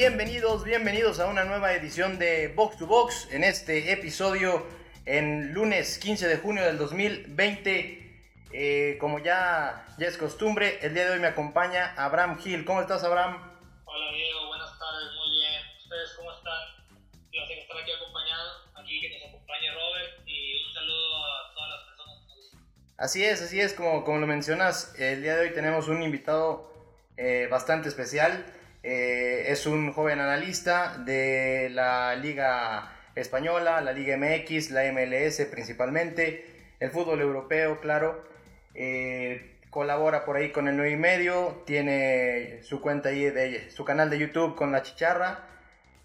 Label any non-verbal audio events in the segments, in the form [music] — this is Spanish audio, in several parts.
bienvenidos, bienvenidos a una nueva edición de Box to Box en este episodio en lunes 15 de junio del 2020. Eh, como ya, ya es costumbre, el día de hoy me acompaña Abraham Gil. ¿Cómo estás, Abraham? Hola, Diego. Buenas tardes. Muy bien. ¿Ustedes cómo están? Un placer estar aquí acompañado. Aquí que nos acompañe Robert y un saludo a todas las personas. Así es, así es. Como, como lo mencionas, el día de hoy tenemos un invitado eh, bastante especial. Eh, es un joven analista de la Liga Española, la Liga MX, la MLS principalmente, el fútbol europeo, claro. Eh, colabora por ahí con el 9 y medio, tiene su cuenta ahí de su canal de YouTube con la chicharra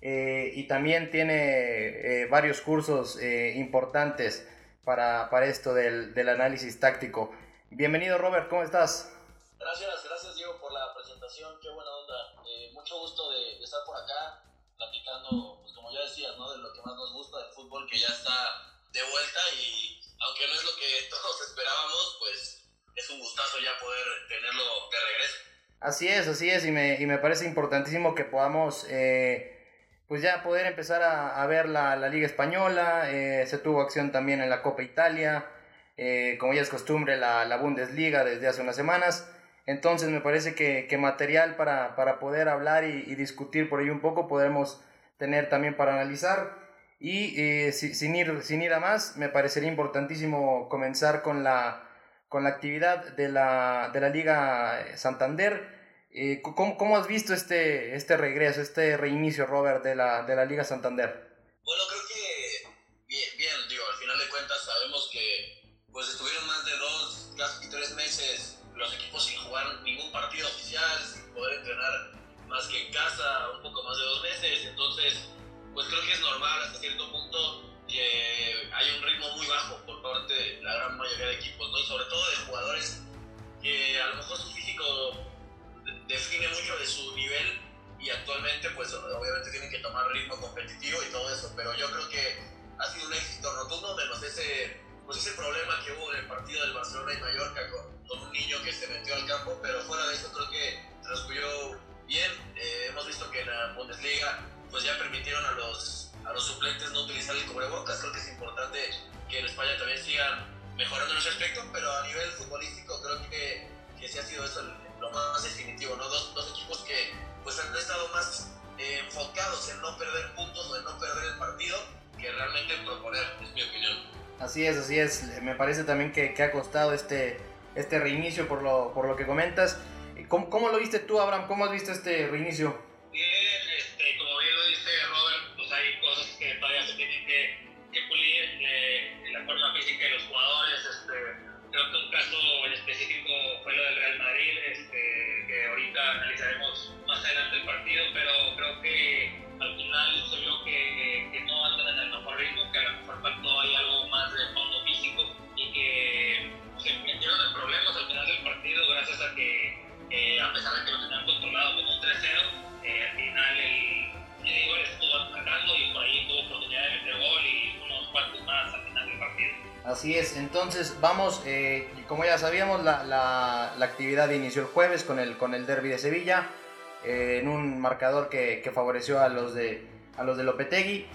eh, y también tiene varios cursos importantes para, para esto del, del análisis táctico. Bienvenido Robert, ¿cómo estás? Gracias, gracias Diego por la presentación, qué. Eh, mucho gusto de, estar por acá platicando, pues como ya decías, ¿no? de lo que más nos gusta del fútbol que ya está de vuelta y aunque no es lo que [laughs] todos esperábamos, pues es un gustazo ya poder tenerlo de regreso. Así es, así es, y me, y me parece importantísimo que podamos eh, pues ya poder empezar a, a ver la, la, Liga Española, eh, se tuvo acción también en la Copa Italia, como ya es costumbre la, la Bundesliga desde hace unas semanas. Entonces me parece que, que material para, para, poder hablar y, y, discutir por ahí un poco podemos tener también para analizar. Y eh, si, sin, ir, sin ir a más, me parecería importantísimo comenzar con la, con la actividad de la, de la Liga Santander. Eh, ¿cómo, ¿cómo, has visto este, este regreso, este reinicio, Robert, de la, de la Liga Santander? Bueno, creo que bien, bien, digo, al final de cuentas sabemos que pues estuvieron más de dos, casi tres meses los equipos sin jugar ningún partido oficial, sin poder entrenar más que en casa, un poco más de dos meses. Entonces, pues creo que es normal hasta cierto punto que hay un ritmo muy bajo por parte de la gran mayoría de equipos, ¿no? Y sobre todo de jugadores que a lo mejor su físico define mucho de su nivel y actualmente pues obviamente tienen que tomar ritmo competitivo y todo eso, pero yo creo que ha sido un éxito rotundo menos ese pues ese problema que hubo en el partido del Barcelona y Mallorca con, con, un niño que se metió al campo, pero fuera de eso creo que transcurrió bien. Eh, hemos visto que en la Bundesliga pues ya permitieron a los, a los suplentes no utilizar el cubrebocas. Creo que es importante que en España también sigan mejorando en ese aspecto, pero a nivel futbolístico creo que, que sí ha sido eso lo más definitivo, ¿no? Dos, dos equipos que pues han estado más eh, enfocados en no perder puntos o en no perder el partido que realmente en proponer, es mi opinión. Así es, así es. Me parece también que, que ha costado este, este reinicio por lo, por lo que comentas. ¿Cómo, ¿Cómo, lo viste tú, Abraham? ¿Cómo has visto este reinicio? Bien, este, como bien lo dice Robert, pues hay cosas que todavía se tienen que, que pulir eh, en la forma física de los jugadores. Este, creo que un caso en específico fue lo del Real Madrid, este, que ahorita analizaremos más adelante el partido, pero creo que al final se faltó ahí algo más de fondo físico y que se metieron en problemas al final del partido gracias a que, eh, a pesar de que lo tenían controlado como un 3-0, eh, al final el, Igor estuvo atacando y por ahí tuvo oportunidad de meter gol y unos cuantos más al final del partido. Así es, entonces vamos, eh, como ya sabíamos, la, la, la, actividad inició el jueves con el, con el derby de Sevilla en un marcador que, que, favoreció a los de a los de Lopetegui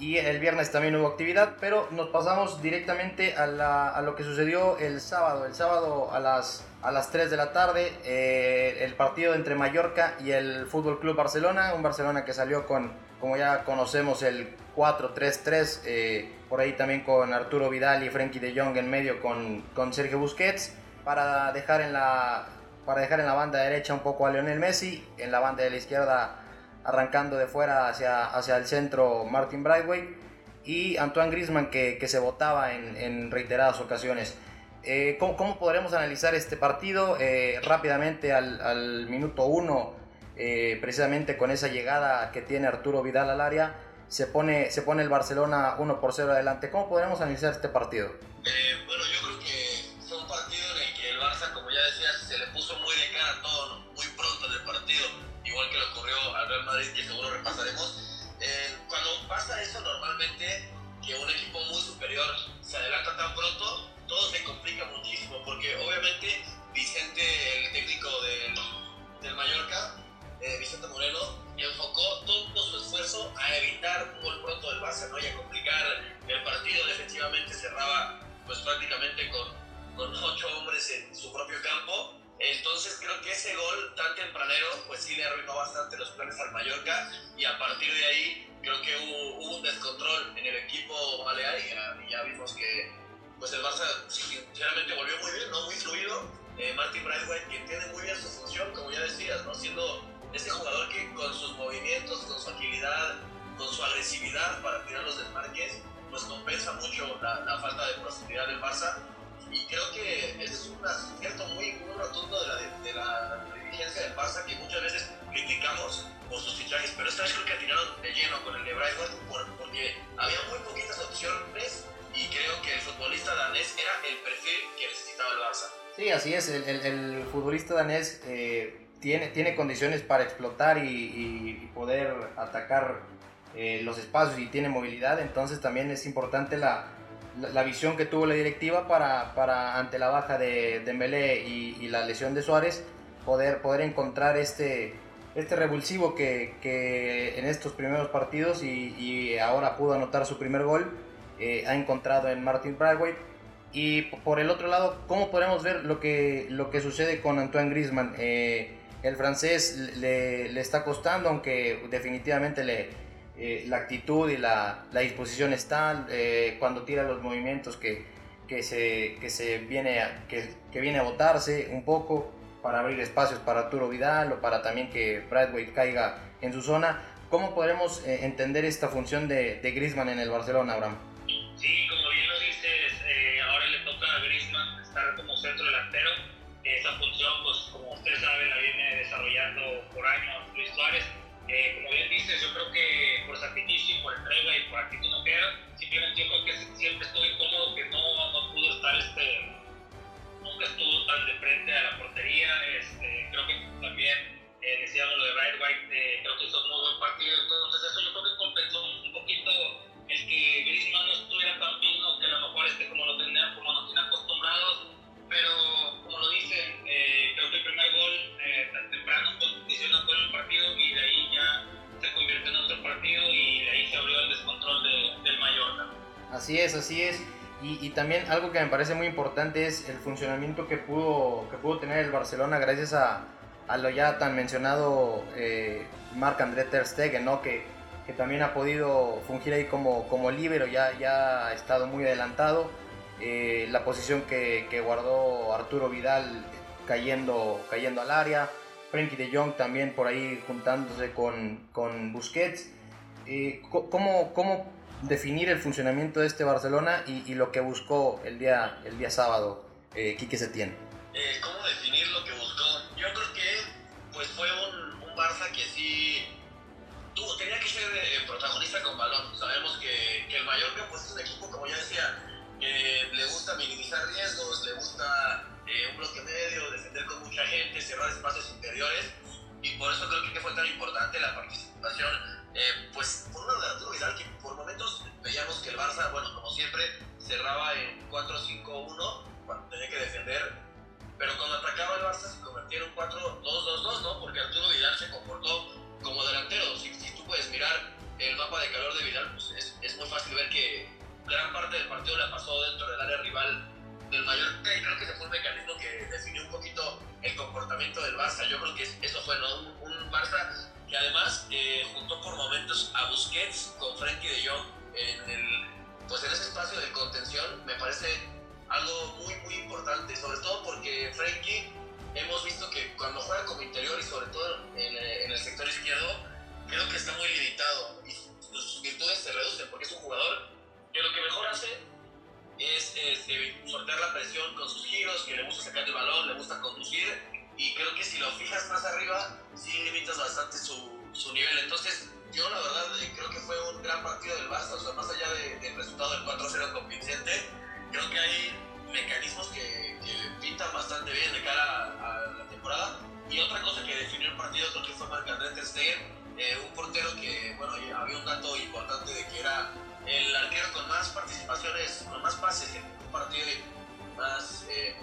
y el viernes también hubo actividad, pero nos pasamos directamente a, la, a lo que sucedió el sábado. El sábado a las, a las 3 de la tarde, eh, el partido entre Mallorca y el Fútbol Club Barcelona, un Barcelona que salió con, como ya conocemos, el 4-3-3, eh, por ahí también con Arturo Vidal y Frenkie de Jong en medio con, con Sergio Busquets, para dejar en la para dejar en la banda derecha un poco a Lionel Messi, en la banda de la izquierda arrancando de fuera hacia, hacia el centro Martin Brightway y Antoine Griezmann que, que se votaba en, en, reiteradas ocasiones. Eh, ¿cómo, ¿cómo, podremos analizar este partido? Eh, rápidamente al, al minuto 1, eh, precisamente con esa llegada que tiene Arturo Vidal al área, se pone, se pone el Barcelona 1 por 0 adelante. ¿Cómo podremos analizar este partido? bueno, yo creo Entonces creo que ese gol tan tempranero pues sí le arruinó bastante los planes al Mallorca y a partir de ahí creo que hubo, un descontrol en el equipo balear y ya, vimos que pues el Barça sinceramente volvió muy bien, ¿no? muy fluido. Eh, Martin Braithwaite que tiene muy bien su función, como ya decías, ¿no? siendo ese jugador que con sus movimientos, con su agilidad, con su agresividad para tirar los desmarques, pues compensa mucho la, la falta de profundidad del Barça. Un acierto muy, rotundo de la, de dirigencia del Barça que muchas veces criticamos por sus fichajes, pero esta vez creo que atinaron de lleno con el de Braithwaite porque había muy poquitas opciones y creo que el futbolista danés era el perfil que necesitaba el Barça. Sí, así es, el, el, el futbolista danés eh, tiene, tiene condiciones para explotar y, y poder atacar eh, los espacios y tiene movilidad, entonces también es importante la, la, visión que tuvo la directiva para, para ante la baja de Dembélé y, y, la lesión de Suárez, poder, poder encontrar este, este revulsivo que, que en estos primeros partidos y, y, ahora pudo anotar su primer gol, eh, ha encontrado en Martin Bradway. Y por el otro lado, ¿cómo podemos ver lo que, lo que sucede con Antoine Griezmann? Eh, el francés le, le, está costando, aunque definitivamente le, eh, la actitud y la, la disposición está eh, cuando tira los movimientos que, que, se, que, se viene a, que, que, viene a botarse un poco para abrir espacios para Arturo Vidal o para también que Bradway caiga en su zona. ¿Cómo podremos eh, entender esta función de, de Griezmann en el Barcelona, Abraham? Sí, como bien lo dices, eh, ahora le toca a Griezmann estar como centro delantero. Esa función, pues como usted sabe, la viene desarrollando por años Luis Suárez eh, como bien dices, yo creo que por sacrificio, por entrega y por actitud no queda. Simplemente yo creo que siempre estuvo incómodo que no, no pudo estar, este, nunca estuvo tan de frente a la portería. Este, creo que también eh, decíamos lo de Bright White, eh, creo que hizo muy buen partido. Entonces, eso yo creo que compensó un poquito el que Griezmann no estuviera tan fino, que a lo mejor este, como lo tenían, como nos tienen acostumbrados. Pero, como lo dicen, eh, creo que el primer gol eh, tan temprano condicionó todo el partido y de ahí ya se convirtió en otro partido y de ahí se abrió el descontrol de, del Mallorca. Así es, así es. Y, y, también algo que me parece muy importante es el funcionamiento que pudo, que pudo tener el Barcelona gracias a, a lo ya tan mencionado eh, Marc-André Ter Stegen, ¿no? que, que también ha podido fungir ahí como, como líbero, ya, ya ha estado muy adelantado. Eh, la posición que, que, guardó Arturo Vidal cayendo, cayendo al área, Frenkie de Jong también por ahí juntándose con, con Busquets. Eh, ¿cómo, ¿Cómo definir el funcionamiento de este Barcelona y, y lo que buscó el día, el día sábado, eh, Quique Setién? Eh, ¿Cómo definir lo que buscó? Yo creo que pues fue un, un Barça que sí tuvo, tenía que ser eh, protagonista con balón. Sabemos que, que, el Mallorca pues, es un equipo, como ya decía, que le gusta minimizar riesgos, le gusta eh, un bloque medio, defender con mucha gente, cerrar espacios interiores. Y por eso creo que fue tan importante la participación, eh, pues por una de Arturo Vidal, que por momentos veíamos que el Barça, bueno, como siempre, cerraba en 4-5-1 cuando tenía que defender, pero cuando atacaba el Barça se convertía en un 4-2-2-2, ¿no? Porque Arturo Vidal se comportó como delantero. Si, si, tú puedes mirar el mapa de calor de Vidal, pues es, es, muy fácil ver que gran parte del partido la pasó dentro del área rival del Mallorca y creo que ese fue un mecanismo que definió un poquito el comportamiento del Barça. Yo creo que eso fue ¿no? un, un Barça que además eh, juntó por momentos a Busquets con Frenkie de Jong en, el, pues en ese espacio de contención. Me parece algo muy, muy importante, sobre todo porque Frenkie hemos visto que cuando juega como interior y sobre todo en, en, el sector izquierdo, creo que está muy limitado y sus virtudes se reducen porque es un jugador que lo que mejor hace es, es eh, sortear la presión con sus giros, que le gusta sacar el balón, le gusta conducir y creo que si lo fijas más arriba, sí limitas bastante su, su nivel. Entonces, yo la verdad creo que fue un gran partido del Barça, o sea, más allá de, del resultado del 4-0 convincente, creo que hay mecanismos que, que, pintan bastante bien de cara a, a, la temporada. Y otra cosa que definió el partido creo que fue Marc-André Ter Stegen, eh, un portero que, bueno, había un dato importante de que era el arquero con más participaciones, con más pases en un partido y más, eh,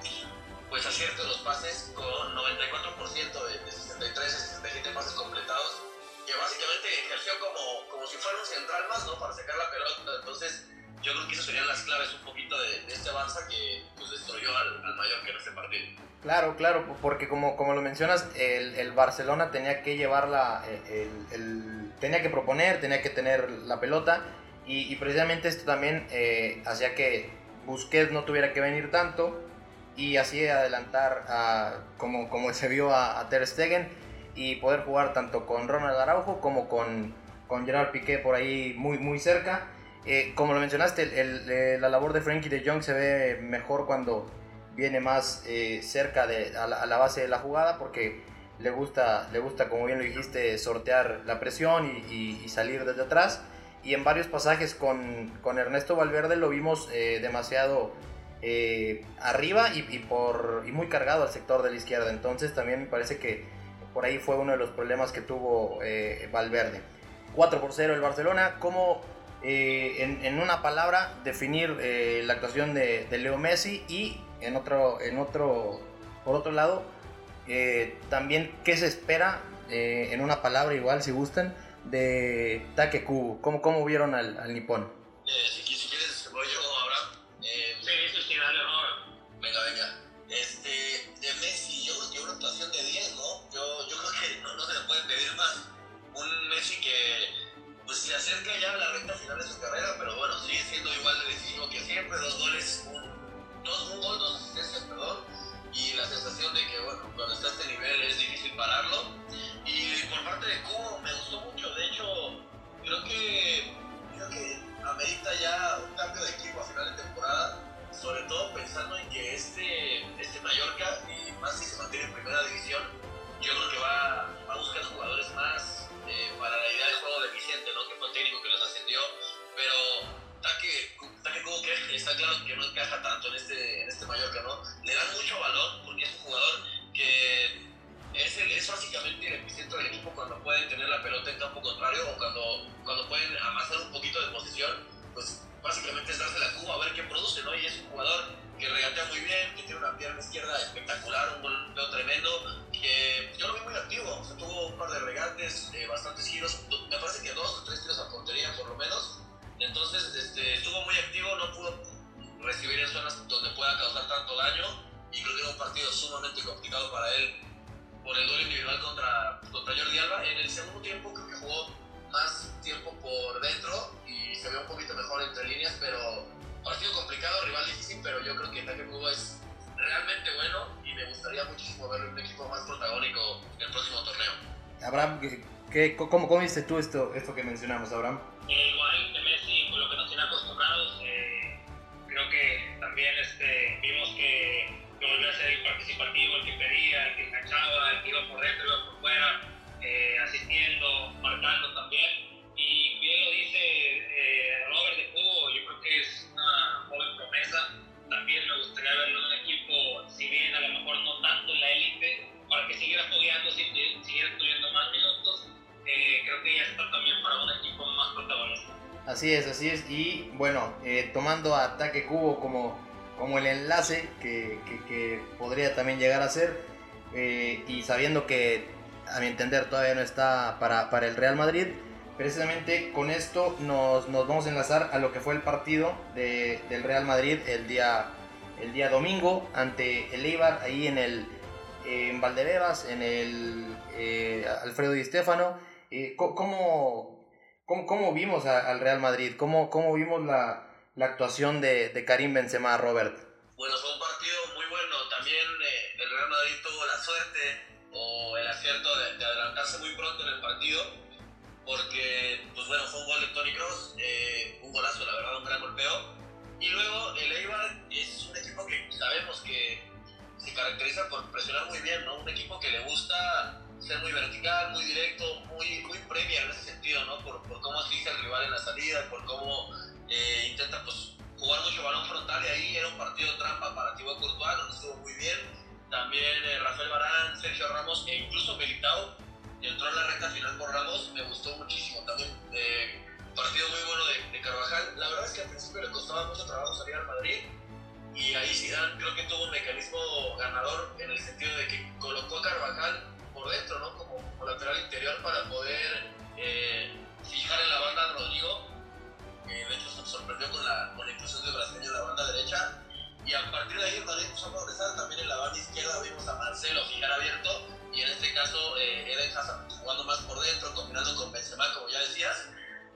pues acierto de los pases, con 94% de, de 63 a 67 pases completados, que básicamente ejerció como, como si fuera un central más, ¿no? Para sacar la pelota. Entonces, yo creo que esas serían las claves un poquito de, este Barça que pues, destruyó al, al Mallorca en este partido. Claro, claro, porque como, como lo mencionas, el, el Barcelona tenía que llevarla, eh, el, el, tenía que proponer, tenía que tener la pelota y, precisamente esto también eh, hacía que Busquets no tuviera que venir tanto y así adelantar como, como se vio a, a, Ter Stegen y poder jugar tanto con Ronald Araujo como con, con Gerard Piqué por ahí muy, muy cerca. Eh, como lo mencionaste, la labor de Frankie de Jong se ve mejor cuando viene más eh, cerca de a la, base de la jugada porque le gusta, le gusta, como bien lo dijiste, sortear la presión y, salir desde atrás. Y en varios pasajes con, con Ernesto Valverde lo vimos eh, demasiado eh, arriba y, por, y muy cargado al sector de la izquierda. Entonces también me parece que por ahí fue uno de los problemas que tuvo Valverde. 4 por 0 el Barcelona. ¿Cómo, en, en, una palabra, definir la actuación de, de Leo Messi y en otro, en otro, por otro lado, eh, también qué se espera, eh, en una palabra igual, si gustan, de Take Kubo. ¿Cómo, cómo vieron al, al nipón? Eh, si, si, quieres, voy yo ¿qué, cómo, ¿cómo viste tú esto, esto que mencionamos, Abraham? Así es, así es. Y bueno, eh, tomando a Ataque Cubo como, como el enlace que, que, podría también llegar a ser, eh, y sabiendo que a mi entender todavía no está para, para el Real Madrid, precisamente con esto nos, nos, vamos a enlazar a lo que fue el partido de, del Real Madrid el día, el día domingo ante el Eibar, ahí en el en Valdebebas, en el eh, Alfredo Di Stefano. Eh, ¿cómo, cómo, cómo, vimos al Real Madrid? ¿Cómo, cómo vimos la, la actuación de, de, Karim Benzema, Robert? Bueno, fue un partido muy bueno. También eh, el Real Madrid tuvo la suerte o el acierto de, adelantarse muy pronto en el partido, porque, pues bueno, fue un gol de Tony Cross, eh, un golazo, la verdad, un gran golpeo. Y luego el Eibar es un equipo que sabemos que se caracteriza por presionar muy bien, ¿no? Un equipo que le gusta ser muy vertical, muy directo, muy, muy premia en ese sentido, ¿no? Por, por cómo asiste al rival en la salida, por cómo eh, intenta pues, jugar mucho balón frontal y ahí era un partido trampa para Thibaut Courtois, donde estuvo muy bien. También eh, Rafael Barán, Sergio Ramos e incluso Militao, que entró en la recta final por Ramos, me gustó muchísimo también. Eh, partido muy bueno de, de, Carvajal. La verdad es que al principio le costaba mucho trabajo salir al Madrid y ahí Zidane creo que tuvo un mecanismo ganador en el sentido de que colocó a Carvajal dentro, ¿no? Como, como lateral interior para poder eh, fijar en la banda a Rodrigo, que de hecho se sorprendió con la, con la inclusión de Brasileño en la banda derecha. Y a partir de ahí Madrid empezó a progresar, también en la banda izquierda vimos a Marcelo fijar abierto, y en este caso eh, Eden Hazard jugando más por dentro, combinando con Benzema, como ya decías,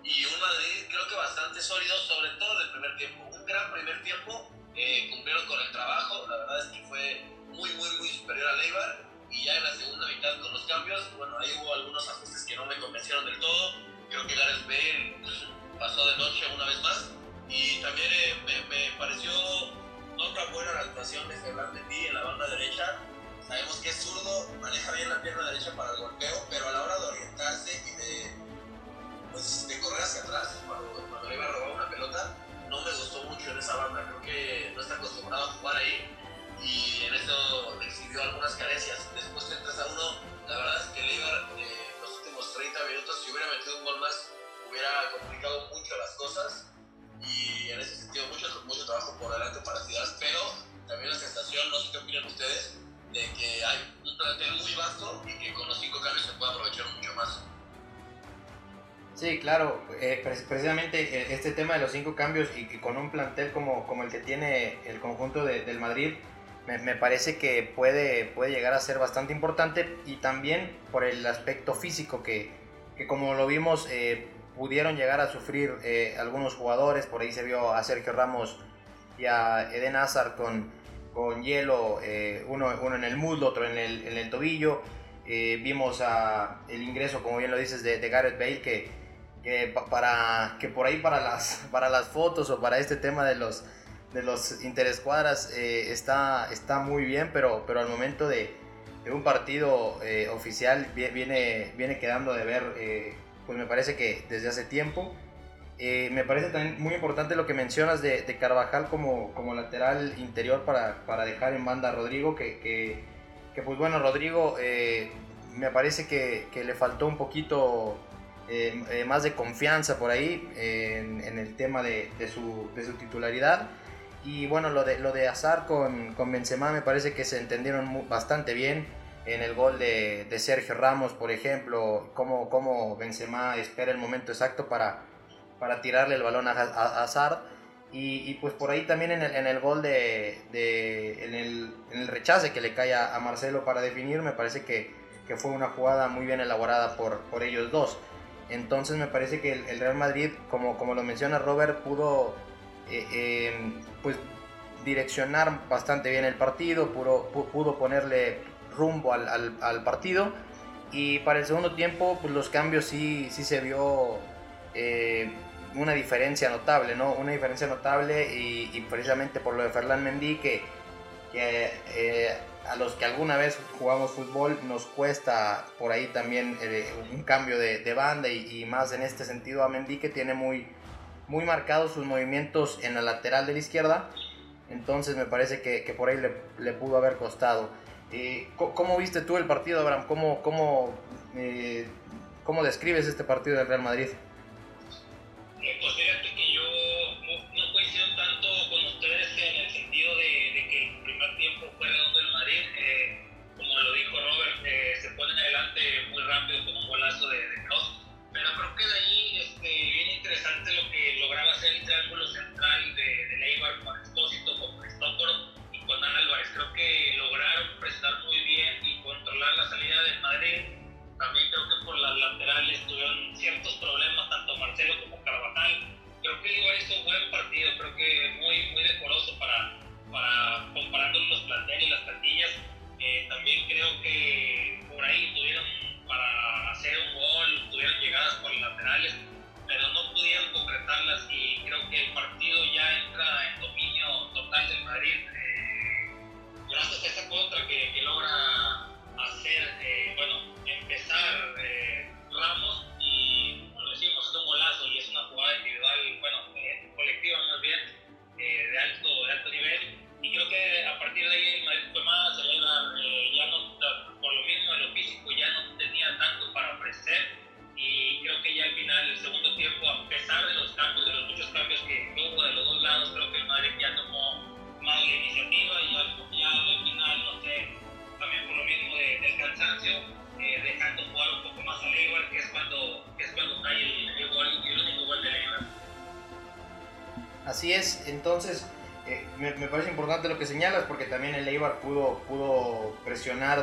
y un Madrid creo que bastante sólido, sobre todo del primer tiempo. Un gran primer tiempo, eh, cumplieron con el trabajo, la verdad es que fue muy, muy, muy superior a Leibar, y ya en la segunda mitad con los cambios, bueno, ahí hubo algunos ajustes que no me convencieron del todo. Creo que Gareth Bale pasó de noche una vez más. Y también eh, me, pareció otra buena actuación de Ferran Mendy en la banda derecha. Sabemos que es zurdo, maneja bien la pierna derecha para el golpeo, pero a la hora de orientarse y de, pues, de correr hacia atrás, cuando, cuando le iba a robar una pelota, no me gustó mucho en esa banda. Creo que no está acostumbrado a jugar ahí y en eso exhibió algunas carencias. Después de 3 a 1, la verdad es que Leibar eh, los últimos 30 minutos, si hubiera metido un gol más, hubiera complicado mucho las cosas y en ese sentido mucho, mucho trabajo por delante para Ciudad, pero también la sensación, no sé qué opinan ustedes, de que hay un plantel muy vasto y que con los cinco cambios se puede aprovechar mucho más. Sí, claro, eh, precisamente eh, este tema de los cinco cambios y, con un plantel como, como el que tiene el conjunto de, del Madrid, me, parece que puede, puede llegar a ser bastante importante y también por el aspecto físico que, que como lo vimos, eh, pudieron llegar a sufrir eh, algunos jugadores, por ahí se vio a Sergio Ramos y a Eden Hazard con, con hielo, eh, uno, uno, en el muslo, otro en el, en el tobillo. Vimos a el ingreso, como bien lo dices, de, de Gareth Bale, que, que, para, que por ahí para las, [laughs] para las fotos o para este tema de los, de los interescuadras está, está muy bien, pero, pero al momento de, de un partido oficial viene, viene quedando de ver pues me parece que desde hace tiempo. Eh, me parece también muy importante lo que mencionas de, Carvajal como, como lateral interior para, para, dejar en banda a Rodrigo, que, que, que pues bueno, Rodrigo eh, me parece que, que, le faltó un poquito eh, más de confianza por ahí en, en, el tema de, de, su, de, su, titularidad. Y bueno, lo de, lo de Azar con, con Benzema me parece que se entendieron bastante bien en el gol de, de Sergio Ramos, por ejemplo, cómo, cómo Benzema espera el momento exacto para, para tirarle el balón a, Hazard. Y, y, pues por ahí también en el, en el gol de, de en, el, en, el, rechace que le cae a, Marcelo para definir, me parece que, que, fue una jugada muy bien elaborada por, por ellos dos. Entonces me parece que el, Real Madrid, como, como lo menciona Robert, pudo eh, eh, pues direccionar bastante bien el partido, pudo, pudo ponerle rumbo al, al, al, partido. Y para el segundo tiempo, pues los cambios sí, sí se vio eh, una diferencia notable, ¿no? Una diferencia notable y, y precisamente por lo de Ferland Mendy, que, que eh, a los que alguna vez jugamos fútbol nos cuesta por ahí también eh, un cambio de, de banda y, y, más en este sentido a Mendy que tiene muy, muy marcados sus movimientos en la lateral de la izquierda. Entonces me parece que, por ahí le, pudo haber costado. Eh, ¿Cómo viste tú el partido, Abraham? ¿Cómo, cómo, eh, ¿Cómo describes este partido del Real Madrid? Eh, pues laterales tuvieron ciertos problemas, tanto Marcelo como Carvajal. Creo que Leibar hizo un buen partido, creo que muy, muy decoroso para, para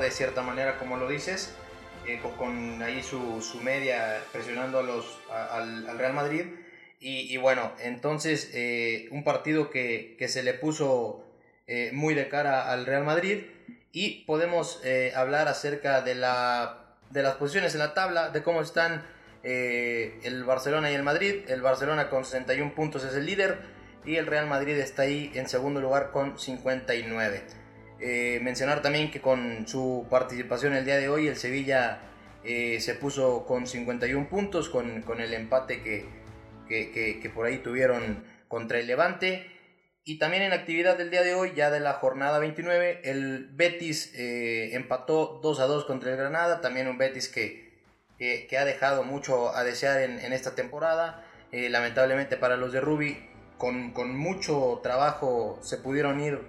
de cierta manera, como lo dices, eh, con, con, ahí su, su, media presionando a los, al, al Real Madrid y, bueno, entonces eh, un partido que, que, se le puso eh, muy de cara al Real Madrid y podemos hablar acerca de, la, de las posiciones en la tabla, de cómo están el Barcelona y el Madrid. El Barcelona con 61 puntos es el líder y el Real Madrid está ahí en segundo lugar con 59. Mencionar también que con su participación el día de hoy el Sevilla se puso con 51 puntos con, con el empate que, que, que por ahí tuvieron contra el Levante. Y también en actividad del día de hoy, ya de la jornada 29, el Betis eh, empató 2 a 2 contra el Granada. También un Betis que, ha dejado mucho a desear en, esta temporada. Eh, lamentablemente para los de Rubi, con, con, mucho trabajo se pudieron ir.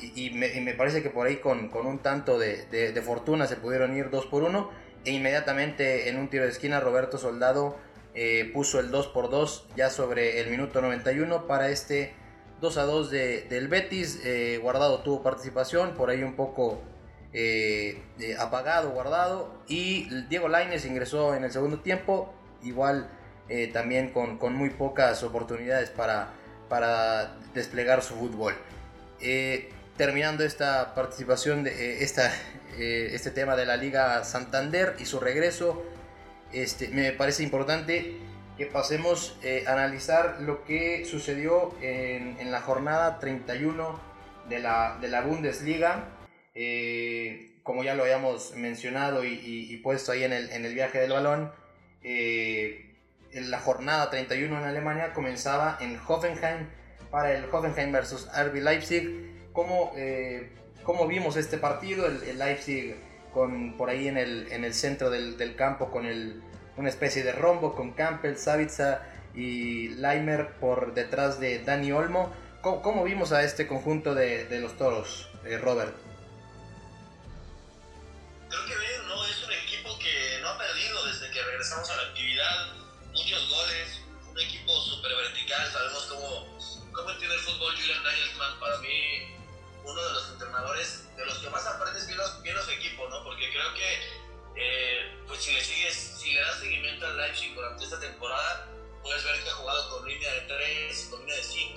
Y, me, parece que por ahí con, con un tanto de, de, fortuna se pudieron ir 2 por 1. E inmediatamente en un tiro de esquina Roberto Soldado eh, puso el 2 por 2 ya sobre el minuto 91 para este 2 a 2 de, del Betis. Eh, guardado tuvo participación, por ahí un poco eh, apagado, guardado. Y Diego Laines ingresó en el segundo tiempo, igual también con, con, muy pocas oportunidades para, para desplegar su fútbol. Terminando esta participación de esta, este tema de la Liga Santander y su regreso, este, me parece importante que pasemos eh, a analizar lo que sucedió en, la jornada 31 de la, de la Bundesliga. Eh, como ya lo habíamos mencionado y, y, puesto ahí en el, viaje del balón, eh, la jornada 31 en Alemania comenzaba en Hoffenheim para el Hoffenheim versus RB Leipzig. ¿Cómo, eh, cómo vimos este partido? El, el, Leipzig con, por ahí en el, en el centro del, del campo con el una especie de rombo con Campbell, Savitza y Leimer por detrás de Dani Olmo. ¿Cómo, cómo vimos a este conjunto de, de los toros, eh, Robert? Creo que bien, ¿no? Es un equipo que no ha perdido desde que regresamos a la actividad. Muchos goles, un equipo súper vertical. Sabemos cómo, cómo entiende el fútbol Julian Nagelsmann. Para mí, uno de los entrenadores de los que más aprendes viendo, viendo su equipo, ¿no? Porque creo que eh, pues si le sigues, si le das seguimiento al Leipzig durante esta temporada, puedes ver que ha jugado con línea de 3, con línea de 5,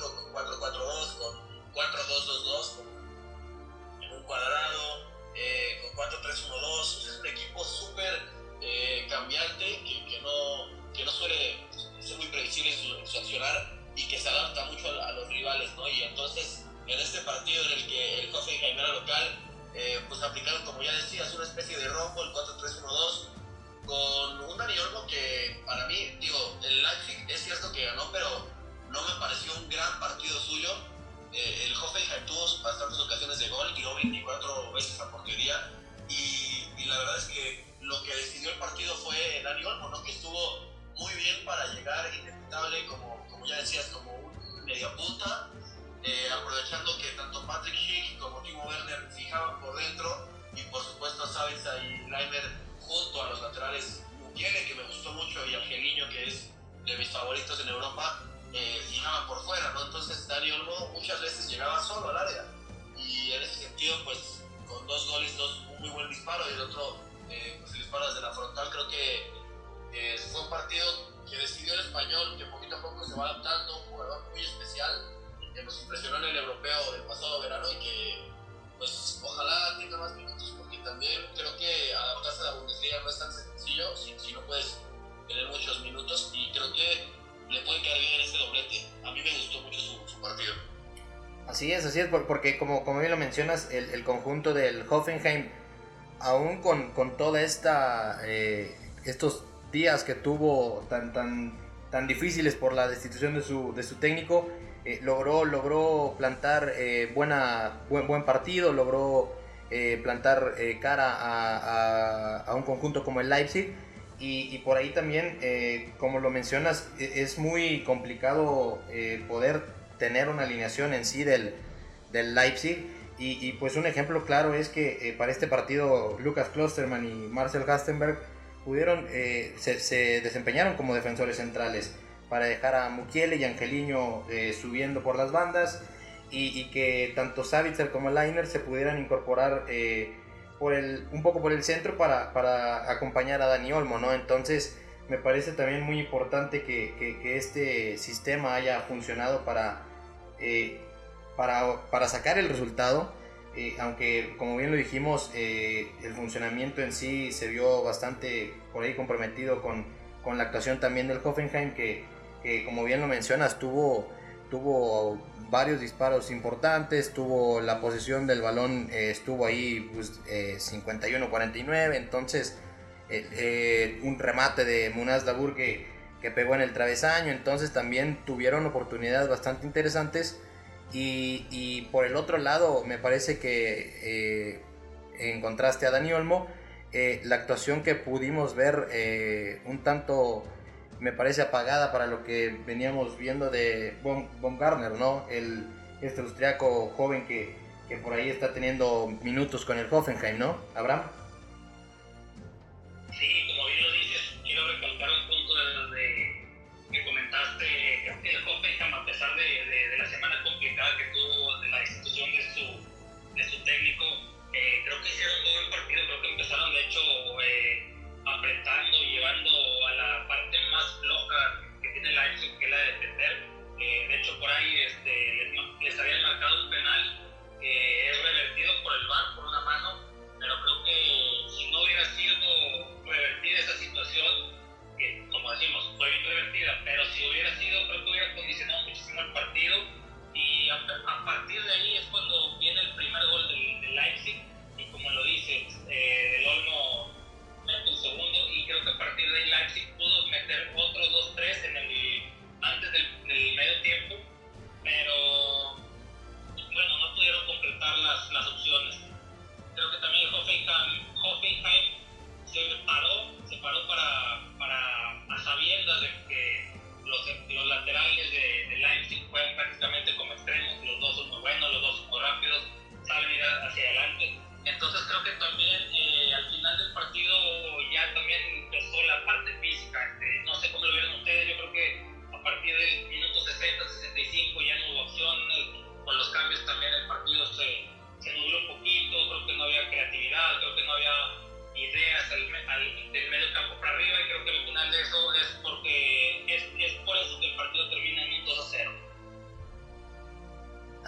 Porque como, como bien lo mencionas, el, conjunto del Hoffenheim, aún con, con toda esta, eh, estos días que tuvo tan, tan, tan difíciles por la destitución de su, de su técnico, eh, logró, logró plantar eh, buena, buen, buen partido, logró plantar cara a, a, un conjunto como el Leipzig. Y, por ahí también, como lo mencionas, e, es muy complicado poder tener una alineación en sí del, del Leipzig. Y, pues un ejemplo claro es que para este partido Lucas Klosterman y Marcel Gastenberg pudieron, se, se desempeñaron como defensores centrales para dejar a Mukiele y Angeliño eh, subiendo por las bandas y, que tanto Savitzer como Liner se pudieran incorporar eh, por el, un poco por el centro para, para, acompañar a Dani Olmo, ¿no? Entonces me parece también muy importante que, que, este sistema haya funcionado para eh, para, para sacar el resultado. Eh, aunque como bien lo dijimos, eh, el funcionamiento en sí se vio bastante por ahí comprometido con, con la actuación también del Hoffenheim, que, que como bien lo mencionas, tuvo, tuvo varios disparos importantes, tuvo la posesión del balón, eh, estuvo ahí pues, 51-49, entonces un remate de Munas Dabur que, que pegó en el travesaño, entonces también tuvieron oportunidades bastante interesantes y, por el otro lado, me parece que eh, en contraste a Dani Olmo, eh, la actuación que pudimos ver eh, un tanto, me parece apagada para lo que veníamos viendo de Baumgartner, ¿no? El, este austriaco joven que, que por ahí está teniendo minutos con el Hoffenheim, ¿no? Abraham. llevando a la parte más floja que tiene la Ajax, que es la de defender. Eh, de hecho, por ahí este, les, les habían marcado un penal que es revertido por el VAR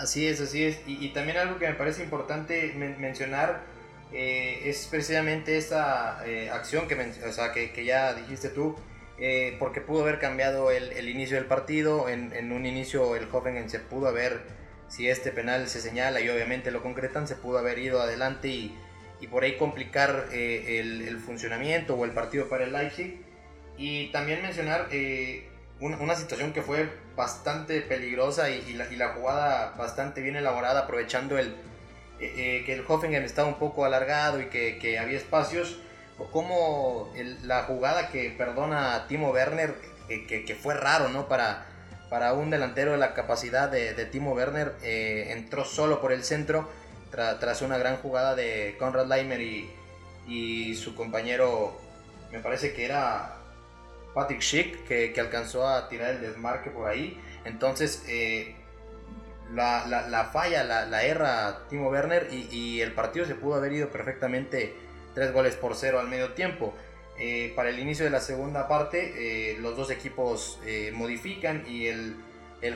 Así es, así es. Y, también algo que me parece importante mencionar eh, es precisamente esta eh, acción que, o sea, que, ya dijiste tú, eh, porque pudo haber cambiado el, inicio del partido. En, un inicio el Hoffenheim se pudo haber, si este penal se señala y obviamente lo concretan, se pudo haber ido adelante y, por ahí complicar el, funcionamiento o el partido para el Leipzig. Y también mencionar una, situación que fue bastante peligrosa y, la, jugada bastante bien elaborada, aprovechando el, eh, eh, que el Hoffenheim estaba un poco alargado y que, había espacios, como la jugada que perdona a Timo Werner, que, fue raro, ¿no? Para, para un delantero de la capacidad de, Timo Werner, eh, entró solo por el centro tras una gran jugada de Conrad Leimer y, y su compañero, me parece que era Patrick Schick, que, alcanzó a tirar el desmarque por ahí. Entonces, eh, la, falla, la, erra Timo Werner y, el partido se pudo haber ido perfectamente tres goles por cero al medio tiempo. Eh, para el inicio de la segunda parte, eh, los dos equipos modifican y el,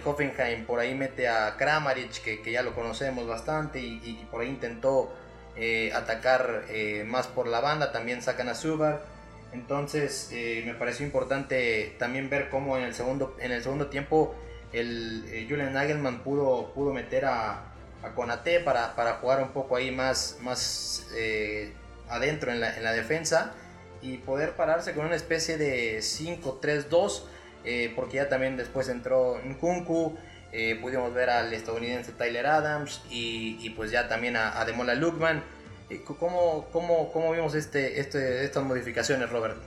Hoffenheim por ahí mete a Kramaric, que, ya lo conocemos bastante, y, por ahí intentó atacar más por la banda. También sacan a Subar. Entonces eh, me pareció importante también ver cómo en el segundo, en el segundo tiempo el eh, Julian Nagelman pudo, pudo meter a, a para, para, jugar un poco ahí más, más eh, adentro en la, en la, defensa y poder pararse con una especie de 5-3-2 porque ya también después entró Nkunku, pudimos ver al estadounidense Tyler Adams y, pues ya también a, a Demola Lukman ¿Cómo, cómo, cómo vimos este, este, estas modificaciones, Robert?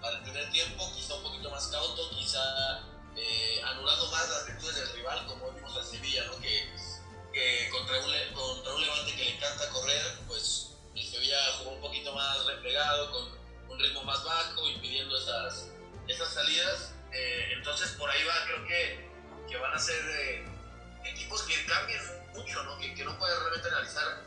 Para el primer tiempo, quizá un poquito más cauto, quizá eh, anulando más las virtudes del rival, como vimos a Sevilla, ¿no? que, que contra, un, contra un Levante que le encanta correr, pues el Sevilla jugó un poquito más replegado, con un ritmo más bajo, impidiendo esas, esas salidas. Eh, entonces, por ahí va, creo que, que van a ser eh, equipos que cambien mucho, ¿no? Que, que no pueden realmente analizar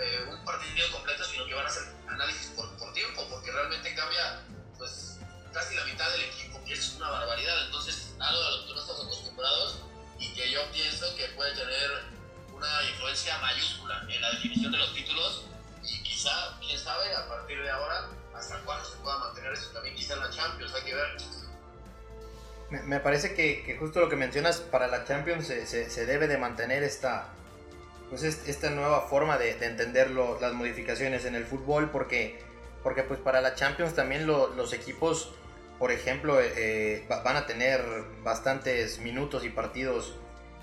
eh, un partido completo, sino que van a hacer análisis por, por tiempo, porque realmente cambia pues casi la mitad del equipo, que es una barbaridad. Entonces, algo a lo que no estamos acostumbrados y que yo pienso que puede tener una influencia mayúscula en la definición de los títulos y quizá, quién sabe, a partir de ahora, hasta cuándo se pueda mantener eso también, quizá en la Champions, hay que ver. Me, parece que, que, justo lo que mencionas para la Champions se, se, se debe de mantener esta, pues esta nueva forma de, de entender lo, las modificaciones en el fútbol porque, porque pues para la Champions también lo, los equipos, por ejemplo, eh, eh van a tener bastantes minutos y partidos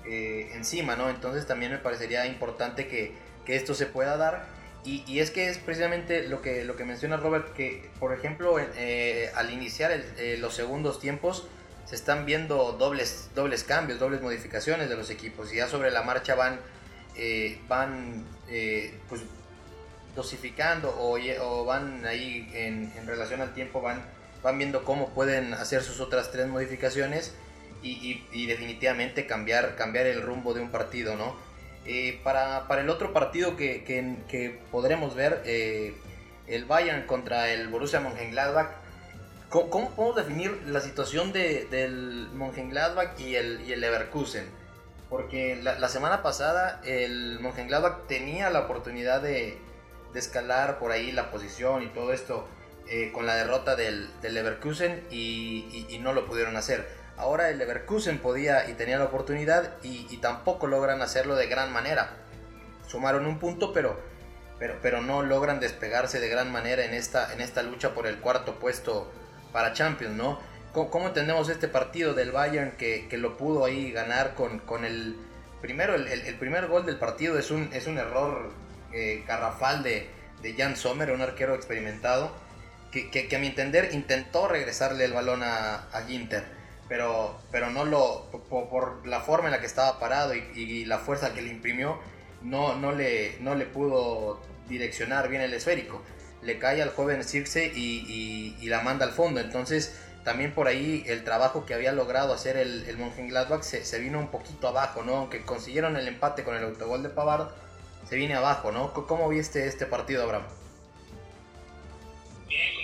eh, encima, ¿no? Entonces también me parecería importante que, que esto se pueda dar. Y, y, es que es precisamente lo que, lo que menciona Robert, que por ejemplo eh, al iniciar el, los segundos tiempos se están viendo dobles, dobles cambios, dobles modificaciones de los equipos y ya sobre la marcha van eh, van eh, pues dosificando o, o van ahí en, en, relación al tiempo, van, van viendo cómo pueden hacer sus otras tres modificaciones y, definitivamente cambiar, cambiar el rumbo de un partido, ¿no? Eh, para, para, el otro partido que, que, podremos ver, el Bayern contra el Borussia Mönchengladbach, ¿cómo, ¿cómo, podemos definir la situación de, del Mönchengladbach y el, y el Leverkusen? Porque la, semana pasada el Mönchengladbach tenía la oportunidad de, escalar por ahí la posición y todo esto eh, con la derrota del, Leverkusen y, no lo pudieron hacer. Ahora el Leverkusen podía y tenía la oportunidad y, y, tampoco logran hacerlo de gran manera. Sumaron un punto, pero, pero, pero no logran despegarse de gran manera en esta, en esta lucha por el cuarto puesto para Champions, ¿no? ¿Cómo, entendemos este partido del Bayern que, que lo pudo ahí ganar con, con el... Primero, el, el, primer gol del partido es un, es un error eh, garrafal de, de Jan Sommer, un arquero experimentado, que, que, que, a mi entender intentó regresarle el balón a, a Ginter, pero, pero no lo, por, por, la forma en la que estaba parado y, y, la fuerza que le imprimió, no, no, le, no le pudo direccionar bien el esférico. Le cae al joven Circe y, y, y la manda al fondo. Entonces, también por ahí el trabajo que había logrado hacer el, el Mönchengladbach se, se, vino un poquito abajo, ¿no? Aunque consiguieron el empate con el autogol de Pavard, se viene abajo, ¿no? ¿Cómo viste este partido, Abraham? Bien,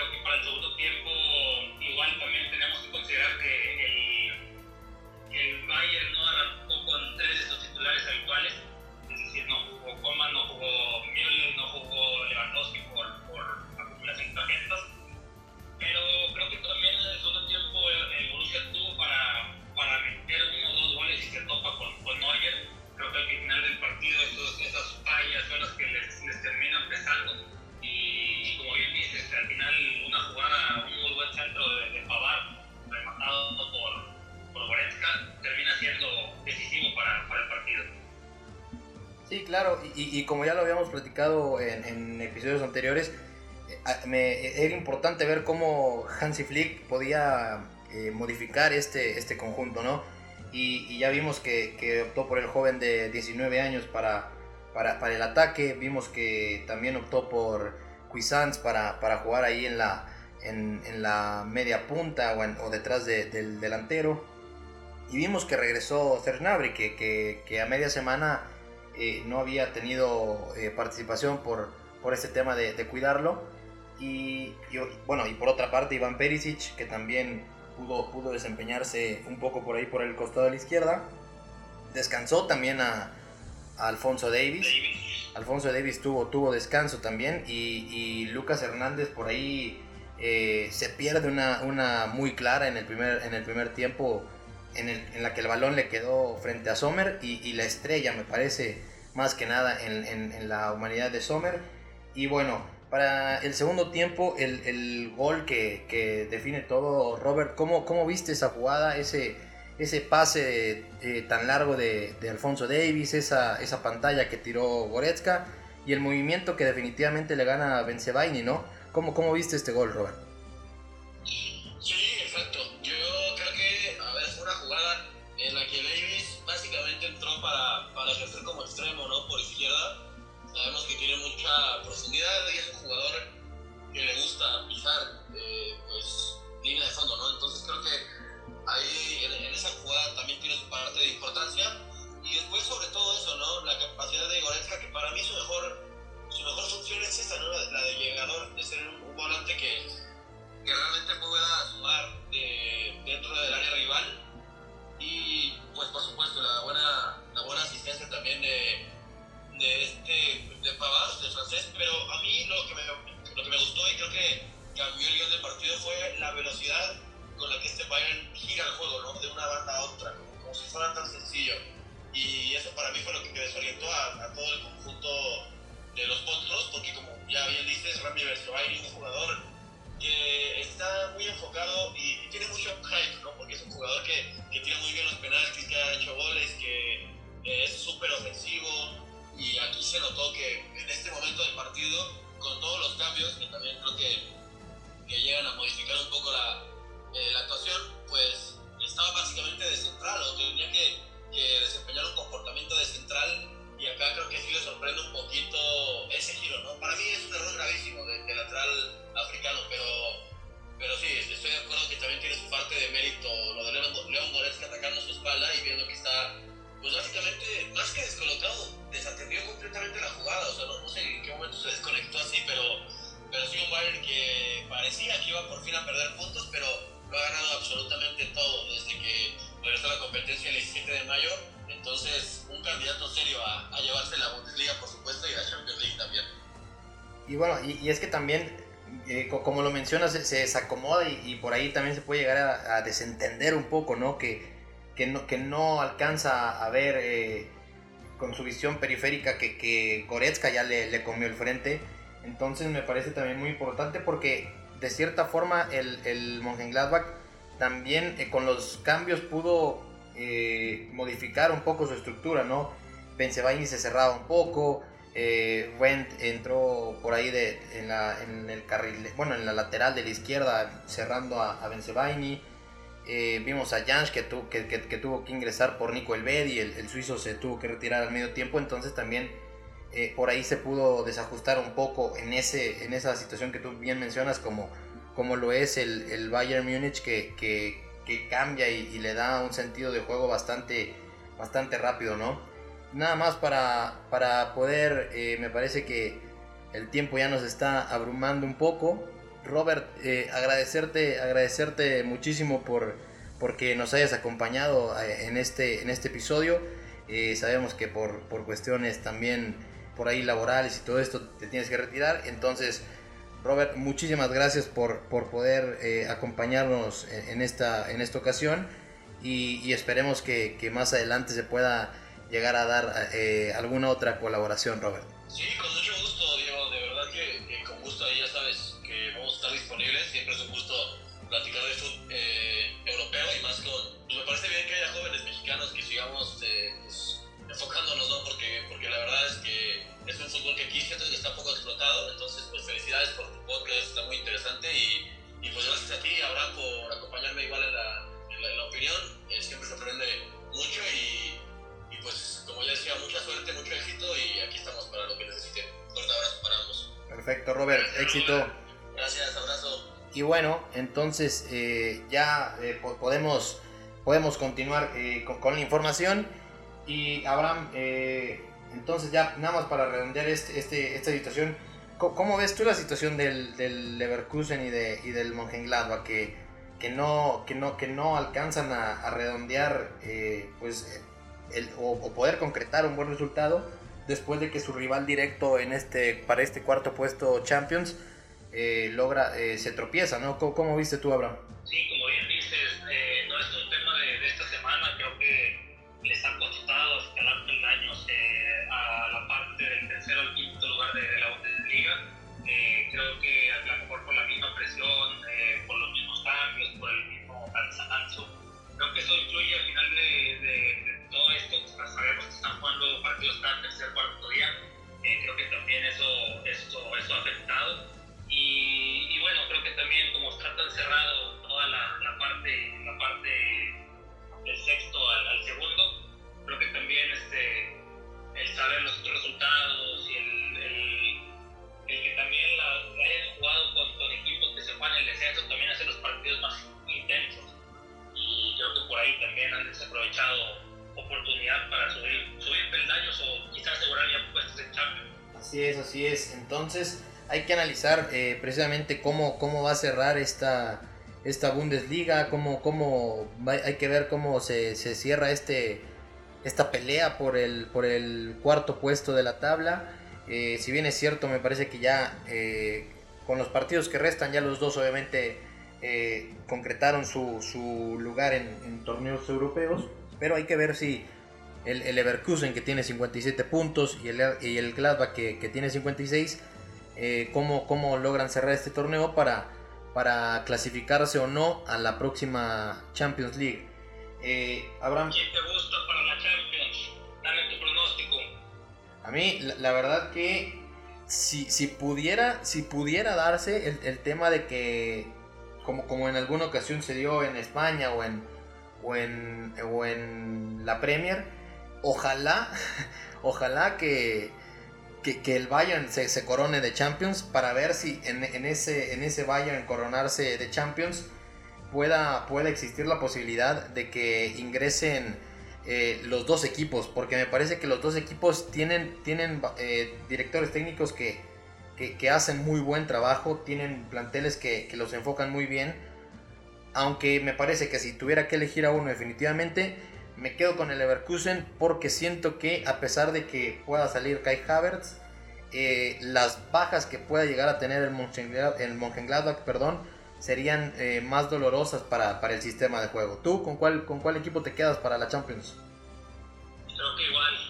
Creo que para el segundo tiempo igual también tenemos que considerar que el, el Bayern no arrancó con tres de sus titulares habituales, es decir, no jugó Coman, no jugó Müller, no jugó Lewandowski por, por acumulación de tarjetas, pero creo que también en el segundo tiempo el, Borussia tuvo para, para meter uno o dos goles y se topa con, con Neuer. Creo que al final del partido esos, esas fallas son las que les, les terminan pesando. Y, y, como ya lo habíamos platicado en, en episodios anteriores, me, era importante ver cómo Hansi Flick podía eh, modificar este, este conjunto, ¿no? y, y ya vimos que, que, optó por el joven de 19 años para, para, para, el ataque, vimos que también optó por Cuisance para, para jugar ahí en la, en, en la media punta o, en, o detrás de, del delantero. Y vimos que regresó Cernabri, que, que, que, a media semana eh, no había tenido eh, participación por, por este tema de, de cuidarlo. Y, y, bueno, y por otra parte Iván Perisic, que también pudo, pudo desempeñarse un poco por ahí por el costado de la izquierda. Descansó también a, a Alfonso Davis. Davis. Alfonso Davis tuvo, tuvo descanso también y, y Lucas Hernández por ahí eh, se pierde una, una, muy clara en el primer, en el primer tiempo en, la que el balón le quedó frente a Sommer y, la estrella, me parece, más que nada en, la humanidad de Sommer. Y bueno, para el segundo tiempo, el, gol que, define todo, Robert, ¿cómo, cómo viste esa jugada, ese, ese pase eh, tan largo de, Alfonso Davis, esa, esa pantalla que tiró Goretzka y el movimiento que definitivamente le gana a Benzebaini, ¿no? ¿Cómo, ¿Cómo viste este gol, Robert? Sabemos que tiene mucha profundidad y es un jugador que le gusta pisar eh, pues, línea de fondo, ¿no? Entonces creo que ahí en, esa jugada también tiene su parte de importancia. Y después sobre todo Y es que también eh, como lo mencionas, se, desacomoda y, por ahí también se puede llegar a, desentender un poco, ¿no? Que que no, que no alcanza a ver eh, con su visión periférica que, que Goretzka ya le, comió el frente. Entonces me parece también muy importante porque de cierta forma el, el Mönchengladbach también eh, con los cambios pudo modificar un poco su estructura, ¿no? Benzebaini se cerraba un poco, eh, entró por ahí de, en, la, el carril, bueno, en la lateral de la izquierda cerrando a, a. Eh, vimos a Jansch que, que, tuvo que ingresar por Nico Elvedi, el, el suizo se tuvo que retirar al medio tiempo, entonces también eh, por ahí se pudo desajustar un poco en, ese, en esa situación que tú bien mencionas, como, como lo es el, el Bayern Múnich, que, que, cambia y, le da un sentido de juego bastante, bastante rápido, ¿no? Nada más para, para poder, eh, me parece que el tiempo ya nos está abrumando un poco. Robert, eh, agradecerte, agradecerte muchísimo por porque nos hayas acompañado eh, en este, en este episodio. Sabemos que por, por, cuestiones también por ahí laborales y todo esto te tienes que retirar. Entonces, Robert, muchísimas gracias por, por poder acompañarnos en, esta, en esta ocasión y, esperemos que, que, más adelante se pueda llegar a dar alguna otra colaboración, Robert. Sí, con mucho gusto, Diego. De verdad que, que con gusto ahí ya sabes Siempre es un gusto platicar de fútbol eh, europeo y más con. Pues me parece bien que haya jóvenes mexicanos que sigamos eh, pues, enfocándonos, ¿no? Porque, porque la verdad es que es un fútbol que aquí siento que está poco explotado. Entonces, pues felicidades por tu podcast, está muy interesante. Y, y pues gracias a ti, Abraham, por acompañarme igual en la, en la, opinión. Eh, siempre se aprende mucho y, pues, como ya decía, mucha suerte, mucho éxito. Y aquí estamos para lo que necesiten. Fuerte abrazo para ambos. Perfecto, Robert. éxito. Gracias, abrazo. Y bueno, entonces eh, ya eh, podemos, podemos continuar eh, con, la información. Y Abraham, entonces ya nada más para redondear este, este, esta situación, ¿cómo, ves tú la situación del, del Leverkusen y, de, y del Mönchengladbach que, que, no, que, no, que no alcanzan a, redondear pues, el, o, poder concretar un buen resultado después de que su rival directo en este, para este cuarto puesto Champions eh, logra, eh, se tropieza, ¿no? ¿Cómo, viste tú, Abraham? Sí, partido está tercer, cuarto día. Eh, creo que también eso, eso, eso ha afectado. Y, y, bueno, creo que también como está tan cerrado toda la, la parte, la parte del sexto al, al, segundo, creo que también este, el saber los resultados y el, el, el que también la, hayan jugado con, con, equipos que se juegan el descenso también hace los partidos más intensos. Y creo que por ahí también han desaprovechado oportunidad para subir, peldaños o quizás asegurar puestos en Champions. Así es, así es. Entonces hay que analizar eh, precisamente cómo, cómo va a cerrar esta, esta Bundesliga, cómo, cómo hay que ver cómo se, se, cierra este, esta pelea por el, por el cuarto puesto de la tabla. Eh, si bien es cierto, me parece que ya eh, con los partidos que restan, ya los dos obviamente concretaron su, su lugar en torneos europeos pero hay que ver si el, el Leverkusen que tiene 57 puntos y el, y el Gladbach que, que tiene 56, eh, cómo, cómo, logran cerrar este torneo para, para clasificarse o no a la próxima Champions League. Eh, Abraham, ¿Quién te gusta para la Champions? Dame tu pronóstico. A mí, la, la verdad que si, si, pudiera, si pudiera darse el, el tema de que, como, como en alguna ocasión se dio en España o en, o en, o en la Premier, ojalá, [laughs] ojalá que, que, el Bayern se, corone de Champions para ver si en, en, ese, en ese Bayern coronarse de Champions pueda, pueda existir la posibilidad de que ingresen eh, los dos equipos, porque me parece que los dos equipos tienen, tienen eh, directores técnicos que, que, que, hacen muy buen trabajo, tienen planteles que, que los enfocan muy bien aunque me parece que si tuviera que elegir a uno definitivamente, me quedo con el Leverkusen porque siento que a pesar de que pueda salir Kai Havertz, eh, las bajas que pueda llegar a tener el Mönchengladbach, perdón, serían eh, más dolorosas para, para, el sistema de juego. ¿Tú con cuál, con cuál equipo te quedas para la Champions? Creo que igual,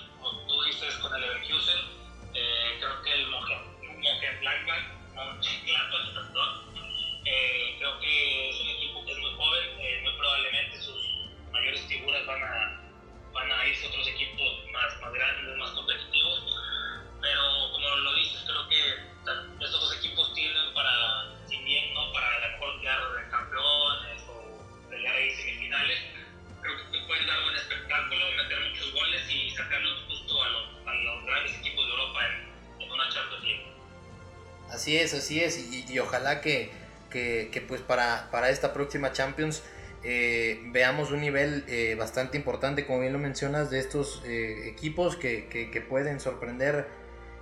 Así es, así es, y, ojalá que, que, pues para, para, esta próxima Champions eh, veamos un nivel eh, bastante importante, como bien lo mencionas, de estos eh, equipos que, que, pueden sorprender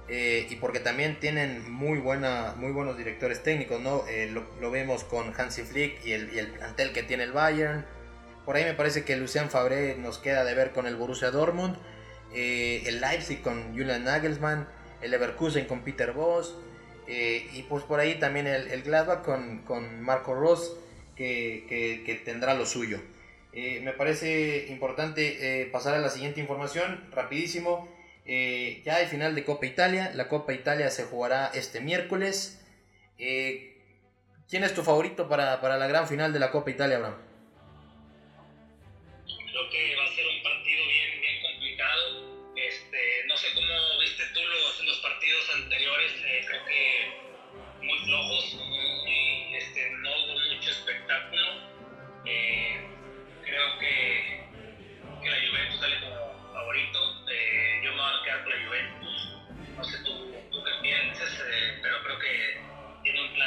y porque también tienen muy, buena, muy buenos directores técnicos, ¿no? Lo, vemos con Hansi Flick y el, el, plantel que tiene el Bayern. Por ahí me parece que Lucien Fabré nos queda de ver con el Borussia Dortmund, el Leipzig con Julian Nagelsmann, el Leverkusen con Peter Voss. Eh, y pues por ahí también el, el Gladbach con, con, Marco Ross, que, que, tendrá lo suyo. Eh, me parece importante eh, pasar a la siguiente información, rapidísimo. ya hay final de Copa Italia. La Copa Italia se jugará este miércoles. ¿Quién es tu favorito para, para, la gran final de la Copa Italia, Abraham? Creo que va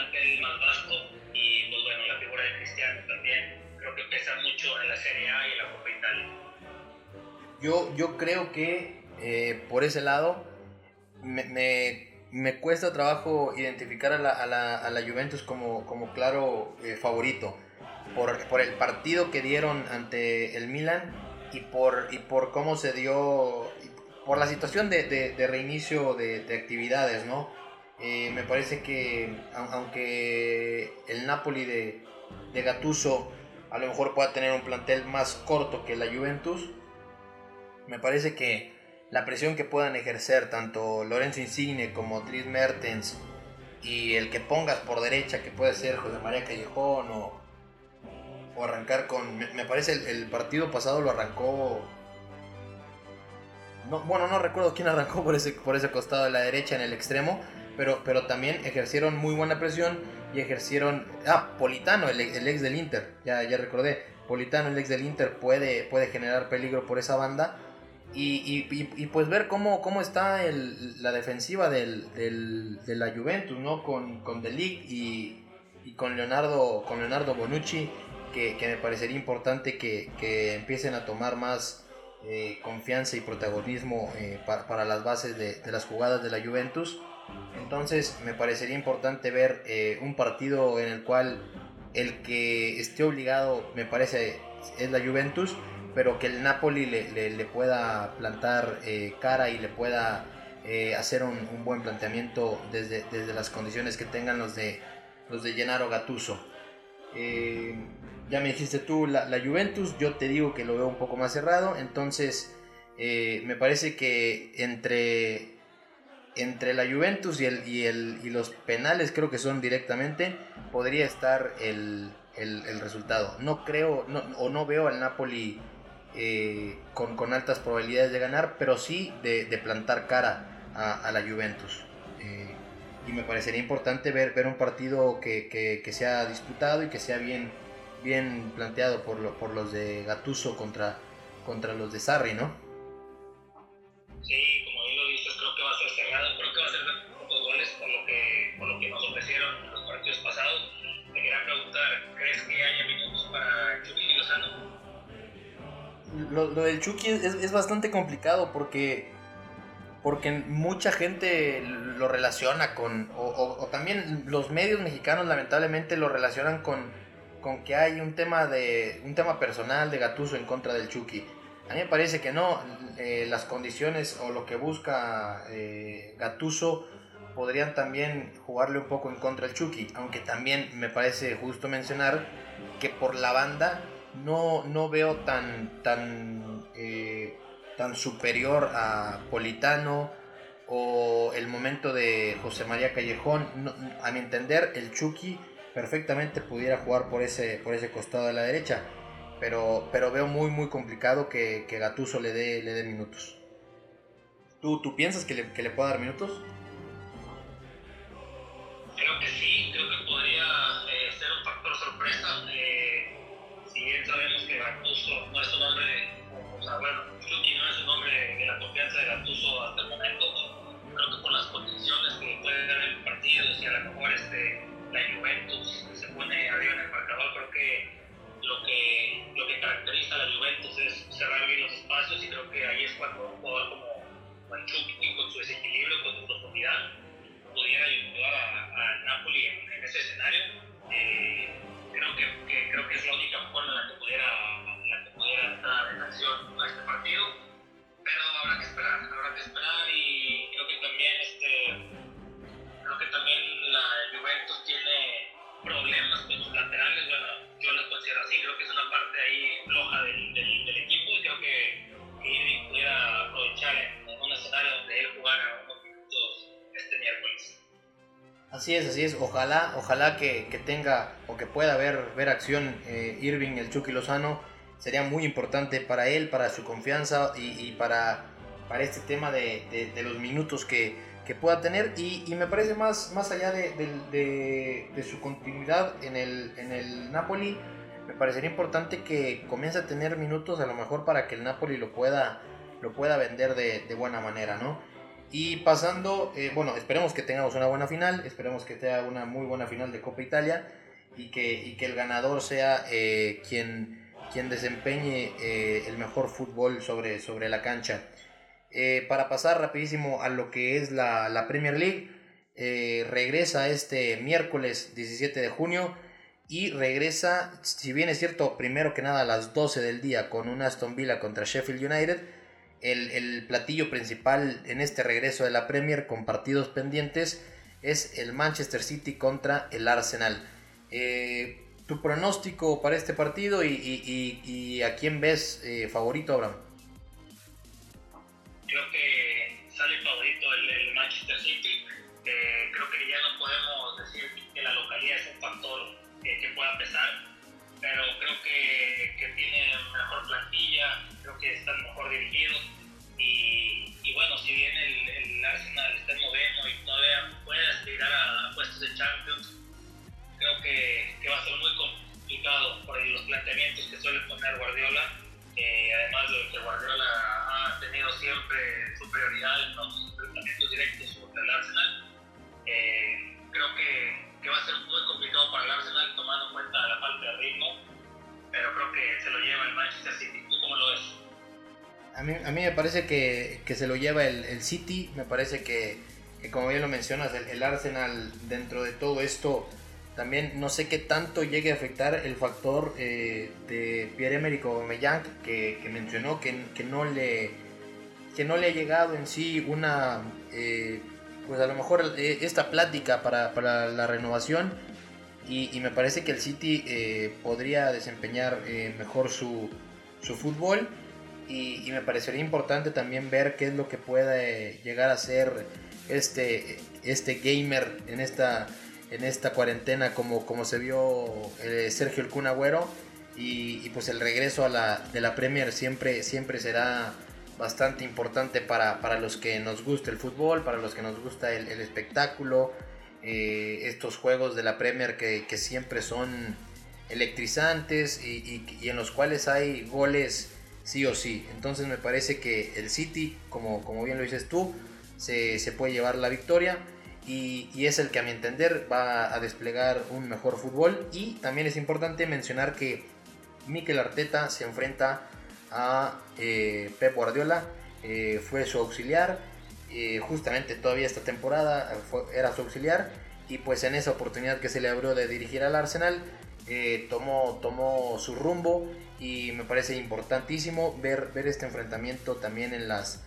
plantel más vasto y pues bueno, la figura de Cristiano también creo que pesa mucho en la Serie A y en la Copa Italia. Yo, yo creo que eh, por ese lado me, me me cuesta trabajo identificar a la, a la, a la Juventus como, como claro eh, favorito por, por, el partido que dieron ante el Milan y por, y por cómo se dio, por la situación de, de, de reinicio de, de, actividades, ¿no? Eh, me parece que aunque el Napoli de, de Gattuso a lo mejor pueda tener un plantel más corto que la Juventus, me parece que la presión que puedan ejercer tanto Lorenzo Insigne como Dries Mertens y el que pongas por derecha, que puede ser José María Callejón o, o arrancar con. Me, parece el, el, partido pasado lo arrancó. No, bueno, no recuerdo quién arrancó por ese, por ese costado de la derecha en el extremo, pero, pero también ejercieron muy buena presión y ejercieron. Ah, Politano, el, el ex del Inter, ya, ya recordé. Politano, el ex del Inter, puede, puede generar peligro por esa banda y, y, pues ver cómo, cómo está el, la defensiva del, del, de la Juventus, ¿no? Con, con y, y, con, Leonardo, con Leonardo Bonucci. que, me parecería importante que, empiecen a tomar más eh, confianza y protagonismo eh, para, las bases de, las jugadas de la Juventus. Entonces me parecería importante ver eh, un partido en el cual el que esté obligado, me parece, es la Juventus, pero que el Napoli le, pueda plantar cara y le pueda hacer un, buen planteamiento desde, desde las condiciones que tengan los de, los de Gattuso. Eh, ya me dijiste tú la, Juventus, yo te digo que lo veo un poco más cerrado, entonces eh, me parece que entre, entre la Juventus y, el, y, el, y los penales, creo que son directamente, podría estar el, el, resultado. No creo o no veo al Napoli eh, con, con, altas probabilidades de ganar, pero sí de, de plantar cara a, la Juventus y me parecería importante ver, ver un partido que, que, sea disputado y que sea bien, bien planteado por, por los de Gatuso contra, contra los de Sarri, ¿no? Sí, Lo, del Chucky es, es bastante complicado porque porque mucha gente lo relaciona con, o, también los medios mexicanos lamentablemente lo relacionan con, con que hay un tema, de, un tema personal de Gatuso en contra del Chucky. A mí me parece que no, eh, las condiciones o lo que busca eh, Gatuso podrían también jugarle un poco en contra del Chucky, aunque también me parece justo mencionar que por la banda no, no veo tan, tan eh, tan superior a Politano o el momento de José María Callejón. a mi entender, el Chucky perfectamente pudiera jugar por ese, por ese costado de la derecha, pero, pero veo muy muy complicado que, que Gatuso le dé, le dé minutos. ¿Tú, ¿Tú piensas que le, que le pueda dar minutos? Creo que sí, creo que podría eh, ser un factor sorpresa. Eh, si bien sabemos que Gatuso no es un hombre, o sea, bueno, Chucky no es un hombre de la confianza de Gattuso hasta el momento. Creo que por las condiciones que puede dar el partido, si a lo mejor este, la Juventus se pone arriba en el marcador, creo que lo que, lo que caracteriza a la Juventus es cerrar bien los espacios y creo que ahí es cuando un jugador como, Chucky con su desequilibrio, con su profundidad, pudiera ayudar a, Napoli en, ese escenario. Eh, creo que, creo que es la única forma en la que pudiera pudiera entrar en acción a este partido, pero habrá que esperar, habrá que esperar y creo que también este, creo que también la Juventus tiene problemas con sus laterales, bueno, yo lo considero así, creo que es una parte ahí floja del, del, equipo y creo que, Irving pudiera aprovechar en, un escenario donde él jugara unos minutos este miércoles. Así es, así es. Ojalá, ojalá que, que tenga o que pueda ver, ver acción eh, Irving, el Chucky Lozano sería muy importante para él, para su confianza y, para, para este tema de, los minutos que, pueda tener. Y, me parece más, más allá de, su continuidad en el, en el Napoli, me parecería importante que comience a tener minutos a lo mejor para que el Napoli lo pueda, lo pueda vender de, buena manera, ¿no? Y pasando, eh, bueno, esperemos que tengamos una buena final, esperemos que tenga una muy buena final de Copa Italia y que, que el ganador sea eh, quien quien desempeñe eh, el mejor fútbol sobre, sobre la cancha. Para pasar rapidísimo a lo que es la, Premier League, regresa este miércoles 17 de junio y regresa, si bien es cierto, primero que nada a las 12 del día con un Aston Villa contra Sheffield United. El, platillo principal en este regreso de la Premier con partidos pendientes es el Manchester City contra el Arsenal tu pronóstico para este partido y, a quién ves eh, favorito, Abraham. Creo que sale favorito el, Manchester City. Eh, creo que ya no podemos decir que la localidad es un factor que pueda pesar, pero creo que tiene mejor plantilla, creo que están mejor dirigidos. Y, bueno, si bien el, Arsenal está en noveno y todavía puede aspirar a puestos de Champions, creo que, que, va a ser muy complicado por los planteamientos que suele poner Guardiola. Además de que Guardiola ha tenido siempre superioridad en los enfrentamientos directos contra el Arsenal, eh, creo que, que, va a ser muy complicado para el Arsenal tomando en cuenta la falta de ritmo. pero creo que se lo lleva el Manchester City. ¿Tú cómo lo ves? A mí, a mí me parece que, que se lo lleva el, el, City, me parece que, como bien lo mencionas, el, el, Arsenal dentro de todo esto también no sé qué tanto llegue a afectar el factor eh, de Pierre-Emerick Aubameyang que, que mencionó que, que, no le que no le ha llegado en sí una eh, pues a lo mejor eh, esta plática para, para la renovación y, y, me parece que el City podría desempeñar mejor su, su fútbol y, me parecería importante también ver qué es lo que puede llegar a ser este, este gamer en esta, en esta cuarentena como, como se vio Sergio el Kun Agüero. Y, pues el regreso a la, de la Premier siempre, siempre será bastante importante para, para, los que nos gusta el fútbol, para los que nos gusta el, el espectáculo, eh, estos juegos de la Premier que, que siempre son electrizantes y, y, en los cuales hay goles sí o sí. Entonces me parece que el City, como, como bien lo dices tú, se, se puede llevar la victoria y, y, es el que a mi entender va a desplegar un mejor fútbol. Y también es importante mencionar que Mikel Arteta se enfrenta a eh, Pep Guardiola, eh, fue su auxiliar, eh, justamente todavía esta temporada era su auxiliar y pues en esa oportunidad que se le abrió de dirigir al Arsenal tomó, tomó su rumbo y me parece importantísimo ver, este enfrentamiento también en las,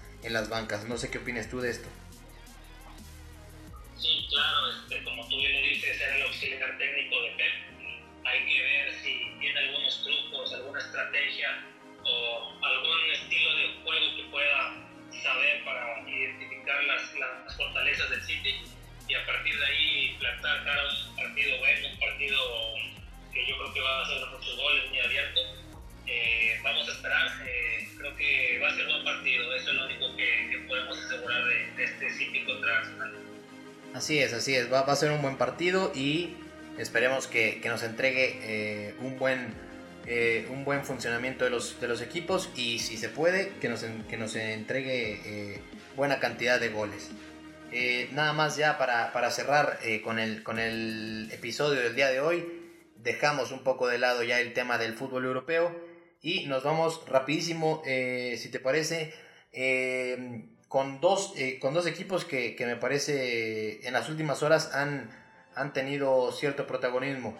bancas. No sé qué opinas tú de esto. Sí, claro, este, como tú bien lo dices, era el auxiliar técnico de Pep. Hay que ver si tiene algunos trucos, alguna estrategia o algún estilo de juego que pueda saber para identificar las, fortalezas del City y a partir de ahí plantar cara un partido bueno, un partido que yo creo que va a hacer muchos goles, muy abierto. Eh, vamos a esperar, eh, creo que va a ser un buen partido, eso es lo único que, podemos asegurar de, este City contra Arsenal. Así es, así es, va, a ser un buen partido y esperemos que, nos entregue eh, un buen un buen funcionamiento de los, de los equipos y si se puede que nos, que nos entregue buena cantidad de goles. Nada más ya para, para cerrar con, el, con el episodio del día de hoy, dejamos un poco de lado ya el tema del fútbol europeo y nos vamos rapidísimo, si te parece, con, dos, con dos equipos que, que, me parece en las últimas horas han, han tenido cierto protagonismo.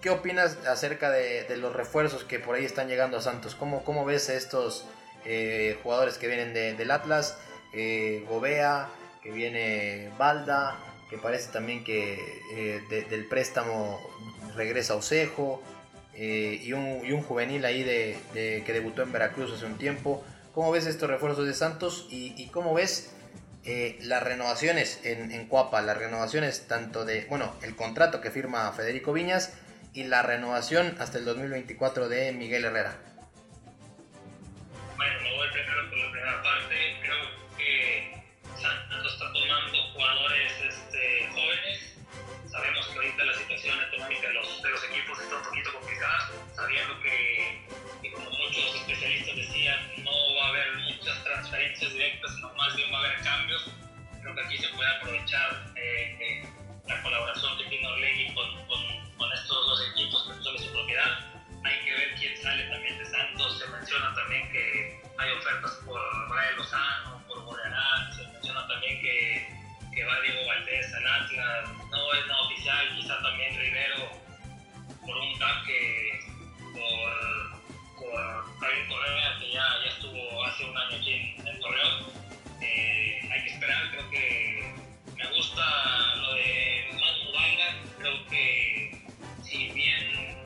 ¿Qué opinas acerca de, de, los refuerzos que por ahí están llegando a Santos? ¿Cómo, cómo ves a estos eh, jugadores que vienen de, del Atlas? Eh, Gobea, que viene Balda, que parece también que eh, de, del préstamo regresa Osejo, eh, y, un, y, un, juvenil ahí de, que debutó en Veracruz hace un tiempo. ¿Cómo ves estos refuerzos de Santos y, cómo ves las renovaciones en, en Cuapa? Las renovaciones tanto de, bueno, el contrato que firma Federico Viñas y la renovación hasta el 2024 de Miguel Herrera. Bueno, me voy primero por la primera parte. Creo que Santos está tomando jugadores sabiendo que, que, como muchos especialistas decían, no va a haber muchas transferencias directas, sino más bien va a haber cambios. Creo que aquí se puede aprovechar eh, eh, la colaboración que tiene Orlegui con, con con estos dos equipos que son de su propiedad. Hay que ver quién sale también de Santos. Se menciona también que hay ofertas por Brian Lozano, por Borrearán. Se menciona también que, que va Diego Valdés al Atlas. No es no oficial, quizá también Rivero por un tanque por, por Correa, que ya, ya estuvo hace un año aquí en, en Torreón. Eh, hay que esperar, creo que me gusta lo de Manu Valga, creo que si bien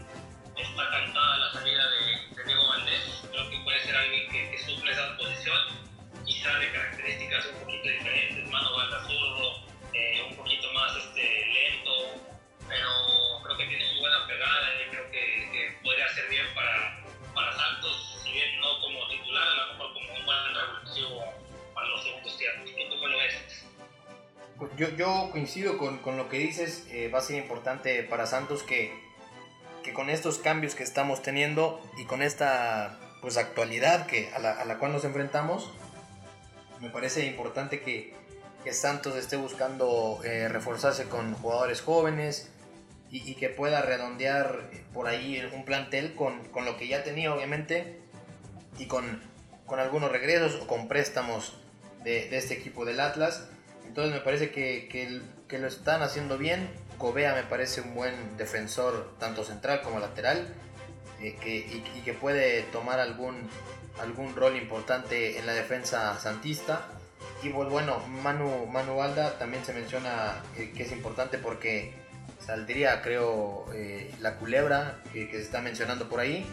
está cantada la salida de, de Diego Valdés, creo que puede ser alguien que, que, suple esa posición, quizá de características un poquito diferentes, Yo, coincido con, con, lo que dices, eh, va a ser importante para Santos que, que, con estos cambios que estamos teniendo y con esta pues actualidad que, a, la, a la cual nos enfrentamos, me parece importante que, que Santos esté buscando eh, reforzarse con jugadores jóvenes y, que pueda redondear por ahí un plantel con, con, lo que ya tenía obviamente y con, con algunos regresos o con préstamos de, de, este equipo del Atlas. Entonces me parece que, que, lo están haciendo bien. Cobea me parece un buen defensor tanto central como lateral eh, que, y, que puede tomar algún, algún rol importante en la defensa santista. Y pues bueno, Manu, Manu Alda también se menciona eh, que es importante porque saldría, creo, eh, la culebra que, se está mencionando por ahí.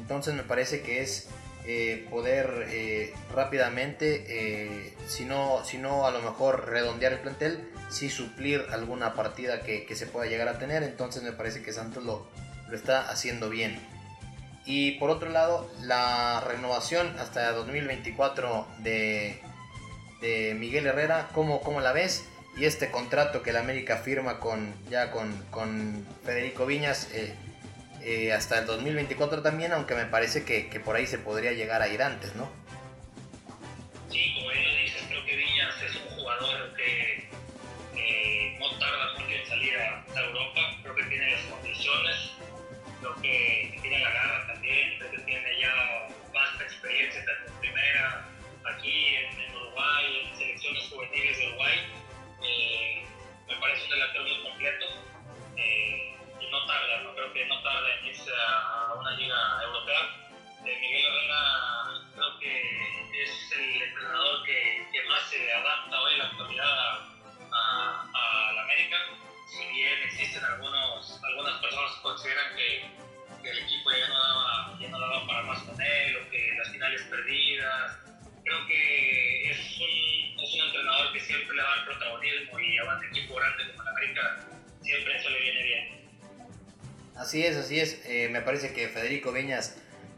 Entonces me parece que es eh, poder eh, rápidamente, si, no, si no a lo mejor redondear el plantel, si suplir alguna partida que, se pueda llegar a tener. Entonces me parece que Santos lo, lo está haciendo bien. Y por otro lado, la renovación hasta 2024 de, de Miguel Herrera, ¿cómo, ¿cómo la ves? y este contrato que el América firma con ya con, con Federico Viñas eh, eh, hasta el 2024 también, aunque me parece que, que, por ahí se podría llegar a ir antes, ¿no? Sí, como lo creo que Viñas es un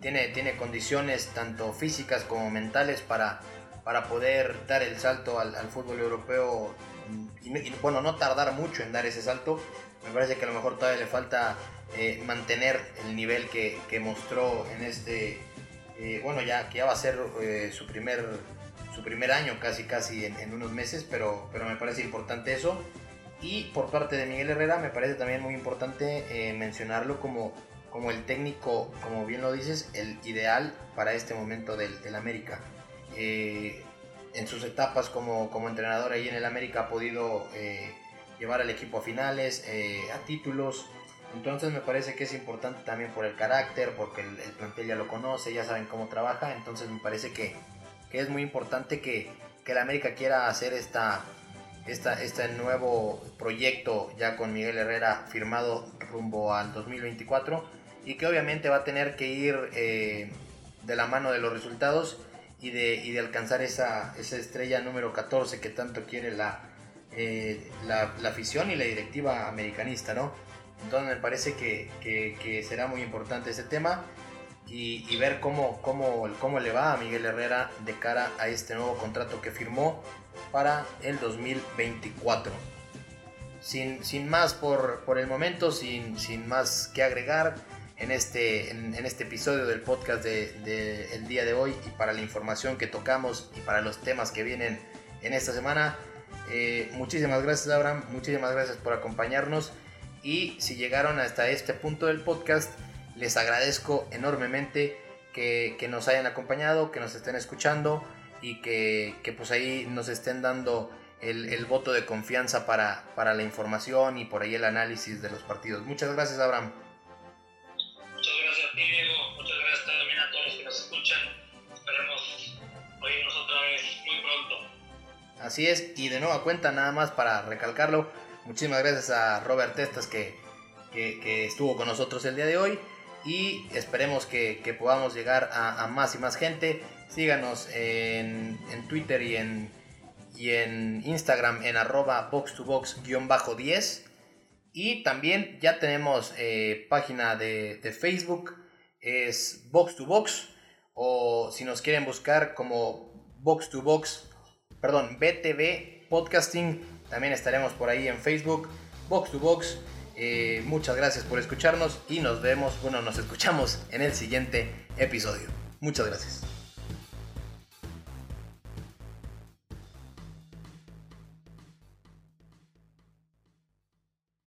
Tiene, tiene condiciones tanto físicas como mentales para, para poder dar el salto al, fútbol europeo y, bueno, no tardar mucho en dar ese salto. Me parece que a lo mejor todavía le falta eh, mantener el nivel que, mostró en este eh, bueno, ya que ya va a ser eh, su, primer, su primer año casi casi en, unos meses, pero, pero me parece importante eso. Y por parte de Miguel Herrera me parece también muy importante mencionarlo como, como el técnico, como bien lo dices, el ideal para este momento del, del América. en sus etapas como, como, entrenador ahí en el América ha podido llevar al equipo a finales, a títulos, entonces me parece que es importante también por el carácter, porque el, plantel ya lo conoce, ya saben cómo trabaja, entonces me parece que, que es muy importante que, que el América quiera hacer esta, esta, este nuevo proyecto ya con Miguel Herrera firmado rumbo al 2024 y que obviamente va a tener que ir eh, de la mano de los resultados y de, y de alcanzar esa, esa, estrella número 14 que tanto quiere la, eh, la, la afición y la directiva americanista, ¿no? Entonces me parece que, que, será muy importante ese tema y, ver cómo, cómo, cómo, le va a Miguel Herrera de cara a este nuevo contrato que firmó para el 2024. Sin, sin más por, por, el momento, sin, sin, más que agregar en este, en, este episodio del podcast del de, el día de hoy y para la información que tocamos y para los temas que vienen en esta semana. Eh, muchísimas gracias Abraham, muchísimas gracias por acompañarnos y si llegaron hasta este punto del podcast, les agradezco enormemente que, que nos hayan acompañado, que nos estén escuchando y que, que pues ahí nos estén dando el, el, voto de confianza para, para la información y por ahí el análisis de los partidos. Muchas gracias, Abraham. Así es, y de nueva cuenta, nada más para recalcarlo, Muchísimas gracias a Robert Testas que, que, estuvo con nosotros el día de hoy y esperemos que, podamos llegar a, más y más gente. Síganos en, en Twitter y en, y en Instagram en arroba box to box-10. Y también ya tenemos eh, página de, de, Facebook, es Box to Box. O si nos quieren buscar como Box to Box, perdón, BTV Podcasting también estaremos por ahí en Facebook, Box to Box. Eh, muchas gracias por escucharnos y nos vemos, bueno, nos escuchamos en el siguiente episodio. Muchas gracias.